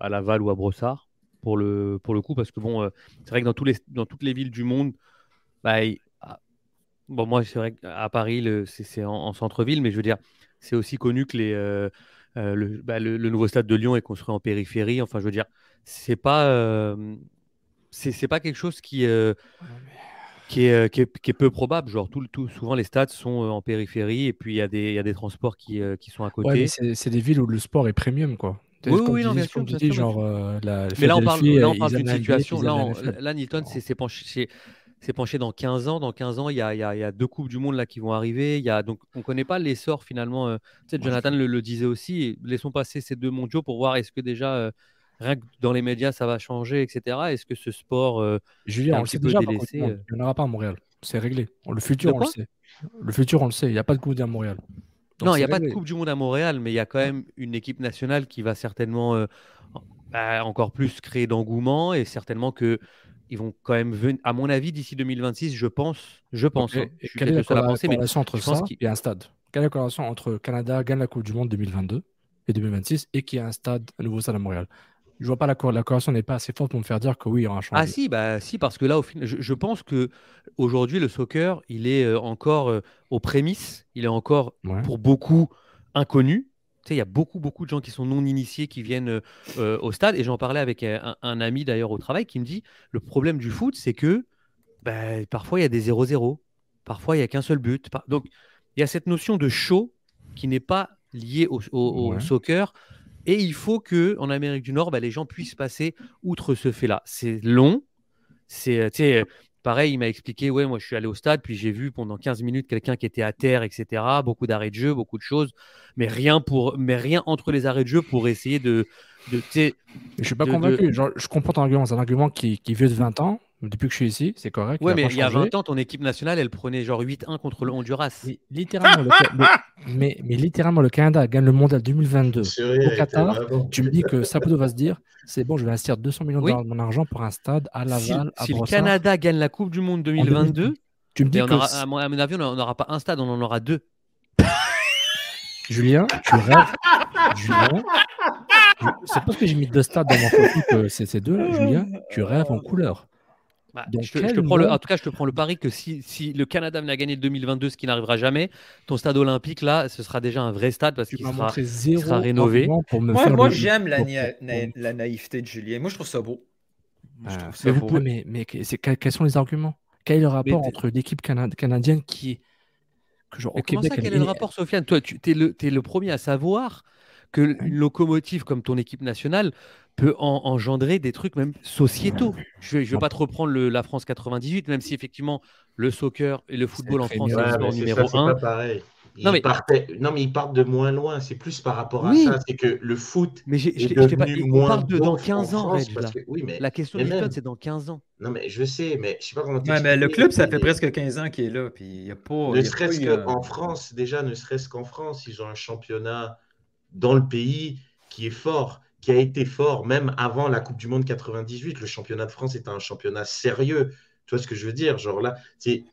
à Laval ou à Brossard pour le, pour le coup, parce que bon, c'est vrai que dans, tous les, dans toutes les villes du monde, bah, ah, bon, moi, c'est vrai qu'à Paris, c'est en, centre-ville, mais je veux dire, c'est aussi connu que les, bah, le, le, nouveau stade de Lyon est construit en périphérie. Enfin, je veux dire, c'est pas, c'est pas quelque chose qui, qui est, qui, est, peu probable. Genre, tout, tout, souvent, les stades sont en périphérie et puis il y, a des, y a des transports qui, qui sont à côté. c'est des villes où le sport est premium, quoi. Oui, oui, non, bien sûr. genre, la, mais là, on parle, là, on parle d'une situation. Là, là, Nilton s'est penché, penché dans 15 ans. Dans 15 ans, il y a, y, a, y a, deux Coupes du Monde là, qui vont arriver. Il y a, donc, on ne connaît pas l'essor finalement. Euh, Jonathan le, le, disait aussi. Laissons passer ces deux mondiaux pour voir est-ce que déjà euh, rien que dans les médias, ça va changer, etc. Est-ce que ce sport. Euh, Julien, on le sait déjà, délaissé, euh il n'y en aura pas à Montréal. C'est réglé. Le futur, on le sait. Le futur, on le sait. Il n'y a pas de Coupe du Monde non, il n'y a pas de Coupe du Monde à Montréal, mais il y a quand même une équipe nationale qui va certainement euh, bah, encore plus créer d'engouement et certainement que ils vont quand même venir, à mon avis, d'ici 2026, je pense. Je pense. Hein. je suis quelle est la corrélation entre ça et un stade? Quelle est la corrélation entre Canada gagne la Coupe du Monde 2022 et 2026 et qu'il y a un stade, un nouveau stade à Montréal? Je vois pas la, la corrélation n'est pas assez forte pour me faire dire que oui, il y aura un changement. Ah si, bah si, parce que là, au final, je, pense que aujourd'hui, le soccer, il est euh, encore euh, aux prémices, il est encore pour beaucoup inconnu. Tu sais, il y a beaucoup, beaucoup de gens qui sont non initiés qui viennent euh, au stade. Et j'en parlais avec un, ami d'ailleurs au travail qui me dit le problème du foot, c'est que bah, parfois il y a des 0-0, parfois il n'y a qu'un seul but. Donc il y a cette notion de show qui n'est pas liée au, au soccer et il faut que en Amérique du Nord, bah, les gens puissent passer outre ce fait-là. C'est long. C'est, pareil, il m'a expliqué, ouais, moi je suis allé au stade, puis j'ai vu pendant 15 minutes quelqu'un qui était à terre, etc. Beaucoup d'arrêts de jeu, beaucoup de choses, mais rien pour, mais rien entre les arrêts de jeu pour essayer de, de je suis pas convaincu. je comprends ton argument. C'est un argument qui, qui est vieux de 20 ans. Depuis que je suis ici, c'est correct. Oui, mais il y a 20 ans, ton équipe nationale, elle prenait genre 8-1 contre le Honduras. Mais littéralement, le, mais, mais, littéralement, le Canada gagne le mondial 2022 au Qatar. Tu me dis que Saputo va se dire c'est bon, je vais investir 200 millions de mon argent pour un stade à Laval, si, à Si le Canada gagne la Coupe du Monde 2022, tu me dis que. à mon avis, on n'aura pas un stade, on en aura deux. Julien, tu rêves. Julien, c'est parce que j'ai mis deux stades dans mon photo que c'est ces deux. Julien, tu rêves en couleur. Bah, je, te, prends le, en tout cas, je te prends le pari que si, si le Canada venait à gagner le 2022, ce qui n'arrivera jamais, ton stade olympique, là, ce sera déjà un vrai stade parce qu'il sera, sera, rénové. moi, j'aime la, la, naïveté de Julien. Moi, je trouve ça beau. Ah, mais, Vous pouvez, mais, mais quels sont les arguments? Quel est le rapport entre l'équipe canadienne qui que genre, comment ça, quel est le rapport, Sofiane? Toi, tu es le, es le premier à savoir que une locomotive comme ton équipe nationale peut engendrer des trucs même sociétaux. Je ne vais, pas te reprendre le, la France 98, même si effectivement le soccer et le football en France c'est le sport numéro un. non, mais... non, mais ils partent de moins loin. C'est plus par rapport à ça. C'est que le foot. Mais est devenu pas... moins parle de dans 15 ans, oui, mais... La question du club, c'est dans 15 ans. Non, mais je sais, mais je sais pas comment ouais, mais Le club, ça fait presque 15 ans qu'il est là. Puis y a pas, ne serait-ce qu'en France, déjà, ne serait-ce qu'en France, ils ont un championnat dans le pays qui est fort qui a été fort même avant la Coupe du Monde 98. Le championnat de France est un championnat sérieux. Tu vois ce que je veux dire? Genre là, c'est.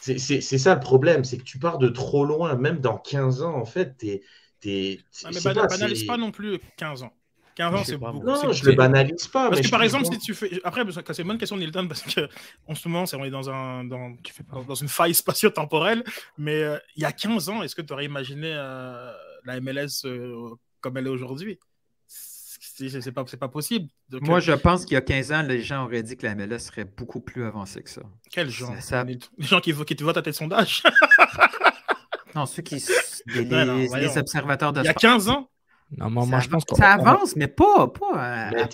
C'est ça le problème, c'est que tu pars de trop loin, même dans 15 ans, en fait, t'es. es, mais banalise pas non plus 15 ans. 15 ans, c'est beaucoup. Non, je le banalise pas. Parce que par exemple, si tu fais. Après, c'est une bonne question, Nilton, parce qu'en ce moment, on est dans, un, dans, tu fais dans une faille spatio-temporelle. Mais euh, il y a 15 ans, est-ce que tu aurais imaginé euh, la MLS euh, comme elle est aujourd'hui? C'est pas, pas possible. Moi, euh, je pense qu'il y a 15 ans, les gens auraient dit que la MLS serait beaucoup plus avancée que ça. Quels gens Les gens qui, qui votent à tes sondages Non, ceux qui. Les, observateurs de Il y a 15 ans? Non, moi, je pense que ça avance, mais pas, pas à, mais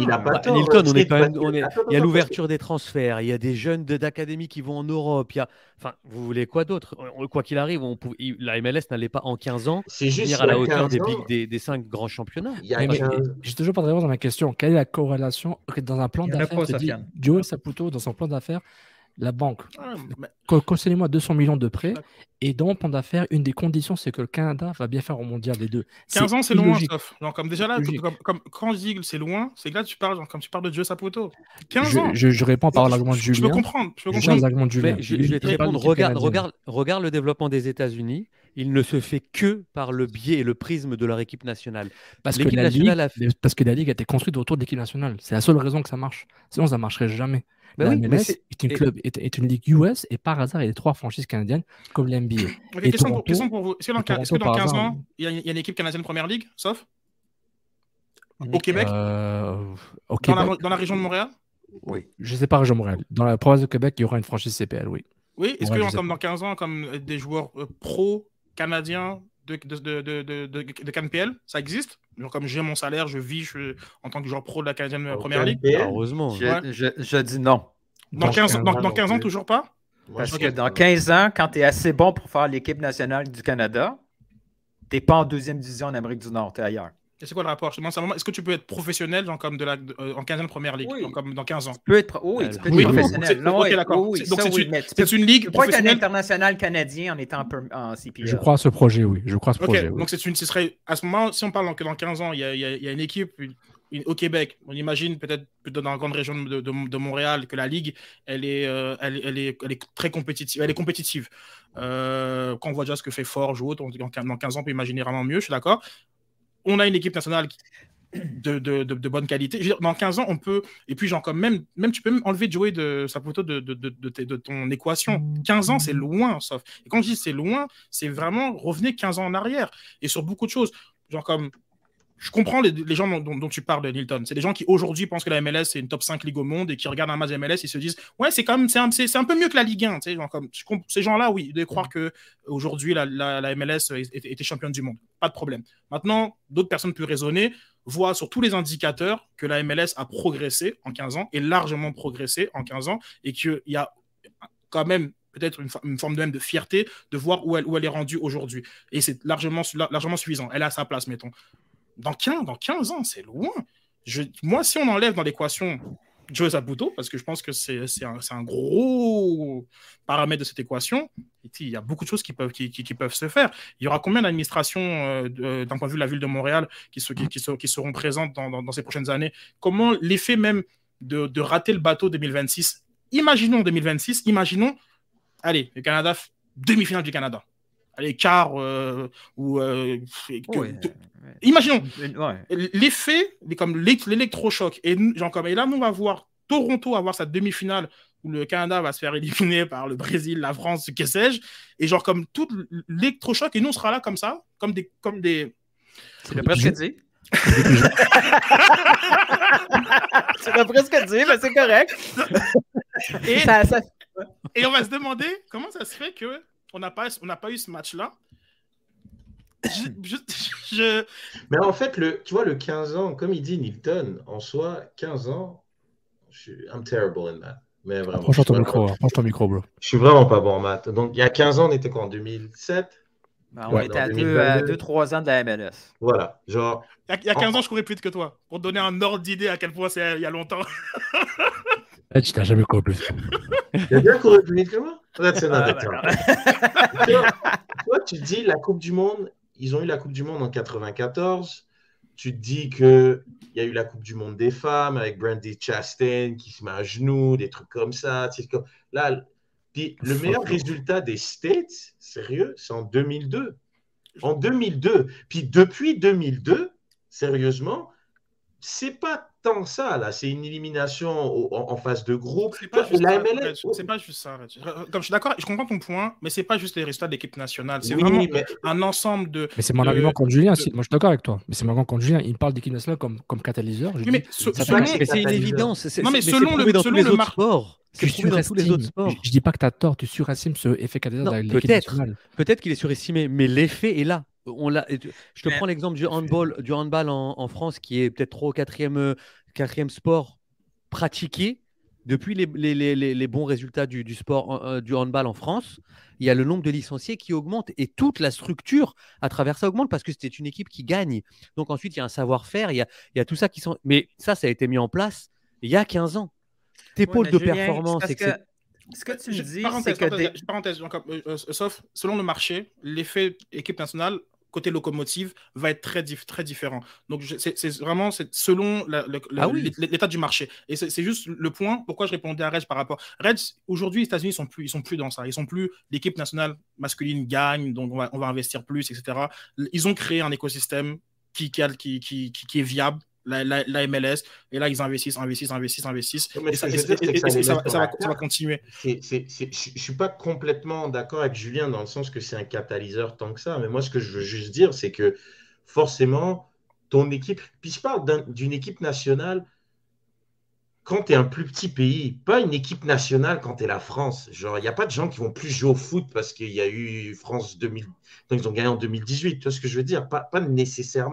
Il n'a pas tort. Nilton, on est quand même, on est, il y a l'ouverture des transferts, il y a des jeunes d'académie qui vont en Europe. Il y a, enfin, vous voulez quoi d'autre? Quoi qu'il arrive, on pouvait, la MLS n'allait pas en 15 ans venir à la hauteur des, des, des, cinq grands championnats. J'ai toujours pas de réponse dans ma question. Quelle est la corrélation dans un plan d'affaires? Joel Saputo, dans son plan d'affaires, la banque, ah, conseillez-moi 200 millions de prêts. Et dans mon plan d'affaires, une des conditions, c'est que le Canada va bien faire au mondial les deux. 15 ans, c'est loin, sauf. comme déjà là, comme, quand je dis que c'est loin, c'est que là, tu parles, comme tu parles de Joe Saputo. 15 ans. Je, réponds par l'argument de Julien. Je peux comprendre. Je, peux comprendre. Mais, je, vais te répondre. Regarde, regarde, regarde le développement des États-Unis. il ne se fait que par le biais et le prisme de leur équipe nationale. Parce, que la, Ligue, a parce que la Ligue a été construite autour de l'équipe nationale. C'est la seule raison que ça marche. Sinon, ça ne marcherait jamais. Bah la MLS est... une club, est, une ligue US et par hasard, il y a trois franchises canadiennes comme l'NBA. Okay, question, pour, question, pour, vous. Est-ce que dans, 15 ans, il y, a, une équipe canadienne Première Ligue, sauf Au Québec euh, au Québec. Dans, la, dans, la, région de Montréal Oui. Je ne sais pas, région de Montréal. Dans la province de Québec, il y aura une franchise CPL, oui. Oui, est-ce que comme dans 15 ans, comme des joueurs euh, pro canadiens de, de, de, de, de CanPL, ça existe Genre comme j'ai mon salaire, je vis je, en tant que joueur pro de la canadienne Première Ligue Heureusement. Je, je, je, dis non. Dans 15, dans, dans 15 ans, toujours pas? Parce que dans 15 ans, quand tu es assez bon pour faire l'équipe nationale du Canada, tu n'es pas en deuxième division en Amérique du Nord, tu es ailleurs. Et c'est quoi le rapport? Est-ce que tu peux être professionnel genre comme de la, euh, en 15e première ligue oui. comme dans 15 ans? Tu peux être, oui, tu peux être oui, professionnel. Non, ok, d'accord. Oui, donc c'est une, une ligue professionnelle. être un international canadien en étant en CPL. Je crois à ce projet, oui. Je crois à ce projet. Donc une, ce serait à ce moment, si on parle que dans 15 ans, il y a, il y a une équipe au Québec, on imagine peut-être dans la grande région de, de, Montréal que la ligue, elle est, euh, elle, elle, est, elle, est, très compétitive. Elle est compétitive. Euh, quand on voit déjà ce que fait Forge ou autre, dans 15 ans, on peut imaginer vraiment mieux, je suis d'accord on a une équipe nationale de, bonne qualité. Dans 15 ans, on peut. Et puis, genre, comme même, même tu peux même enlever Joey de sa photo de, de, ton équation. 15 ans, c'est loin, sauf. Et quand je dis c'est loin, c'est vraiment revenez 15 ans en arrière. Et sur beaucoup de choses. Genre, comme je comprends les, gens dont, tu parles, Nilton. C'est des gens qui aujourd'hui pensent que la MLS c'est une top 5 ligue au monde et qui regardent un match de MLS et se disent ouais c'est quand même c'est un, un, peu mieux que la Ligue 1. Genre comme, ces gens-là, oui, de croire que aujourd'hui la, la, MLS était championne du monde, pas de problème. Maintenant, d'autres personnes plus raisonnées voient sur tous les indicateurs que la MLS a progressé en 15 ans et largement progressé en 15 ans et qu'il y a quand même peut-être une, forme de même de fierté de voir où elle, où elle est rendue aujourd'hui. Et c'est largement, largement suffisant. Elle a sa place, mettons dans 15, dans 15 ans, c'est loin. Moi, si on enlève dans l'équation Joe Zabuto, parce que je pense que c'est un, gros paramètre de cette équation, il y a beaucoup de choses qui peuvent, se faire. Il y aura combien d'administrations, euh, d'un point de vue de la ville de Montréal, qui, seront présentes dans, dans, ces prochaines années? Comment l'effet même de, de, rater le bateau 2026 Imaginons 2026, imaginons, allez, le Canada, demi-finale du Canada allez, quart euh, ou euh, imaginons l'effet comme l'électrochoc et genre comme et là nous on va voir Toronto avoir sa demi-finale où le Canada va se faire éliminer par le Brésil, la France, que sais-je, et genre comme tout l'électrochoc et nous on sera là comme ça, comme des comme des c'est presque dit. c'est presque dit, mais c'est correct. et, et on va se demander comment ça se fait que on n'a pas, on pas eu ce match-là. Je, Mais en fait, le, tu vois, le 15 ans, comme il dit Nilton, en soi, 15 ans, je suis, I'm terrible in math. Mais vraiment. Approche ton micro, ton micro, bro. Je suis vraiment pas bon en maths. Donc, il y a 15 ans, on était quoi en 2007 bah, on était à 2-3 ans de la MLS. Voilà. Genre, il y a, 15 ans, je courais plus vite que toi. Pour te donner un ordre d'idée à quel point c'est il y a longtemps. Eh, tu n'as jamais couru plus. Tu as bien couru plus vite que moi That's another Toi, tu dis la Coupe du Monde, ils ont eu la Coupe du Monde en 94. Tu te dis qu'il y a eu la Coupe du Monde des femmes avec Brandy Chastain qui se met à genoux, des trucs comme ça. Là, puis le meilleur résultat des States, sérieux, c'est en 2002. En 2002. Puis depuis 2002, sérieusement, c'est pas tant ça, là. C'est une élimination en, phase de groupe. C'est pas, pas, juste ça. Comme je suis d'accord, je comprends ton point, mais c'est pas juste les résultats de l'équipe nationale. C'est vraiment un ensemble de. Mais c'est mon argument contre Julien. Moi, je suis d'accord avec toi. Mais c'est mon argument contre Julien. Il parle d'équipe nationale comme, comme catalyseur. mais, c'est une évidence. Non, mais selon le, selon le sport. Je dans tous les autres sports. Je, dis pas que tu as tort, tu surestimes ce effet catalyseur de l'équipe nationale. Peut-être qu'il est surestimé, mais l'effet est là on je te prends l'exemple du handball, du handball en, France, qui est peut-être trop quatrième, euh, quatrième sport pratiqué. Depuis les, bons résultats du, sport euh, du handball en France, il y a le nombre de licenciés qui augmente et toute la structure à travers ça augmente parce que c'était une équipe qui gagne. Donc ensuite, il y a un savoir-faire, il, y a, tout ça qui sont. Mais ça, ça a été mis en place il y a 15 ans. Tes pôles de performance, ce que tu me dis, c'est que. Parenthèse, euh, sauf selon le marché, l'effet équipe nationale côté locomotive va être très, très différent. Donc, c'est vraiment selon ah l'état du marché. Et c'est juste le point pourquoi je répondais à Reds par rapport. Reds, aujourd'hui, les États-Unis, sont plus, ils sont plus dans ça. Ils sont plus l'équipe nationale masculine gagne, donc on va, on va, investir plus, etc. Ils ont créé un écosystème qui, qui, qui, qui est viable la, MLS, et là, ils investissent, investissent, investissent, investissent. et, ça, va, continuer. je ne suis pas complètement d'accord avec Julien dans le sens que c'est un catalyseur tant que ça, mais moi, ce que je veux juste dire, c'est que forcément, ton équipe, puis je parle d'une équipe nationale quand tu es un plus petit pays, pas une équipe nationale quand tu es la France. Genre, il n'y a pas de gens qui vont plus jouer au foot parce qu'il y a eu France 2000, donc ils ont gagné en 2018. Tu vois ce que je veux dire? Pas, pas nécessairement.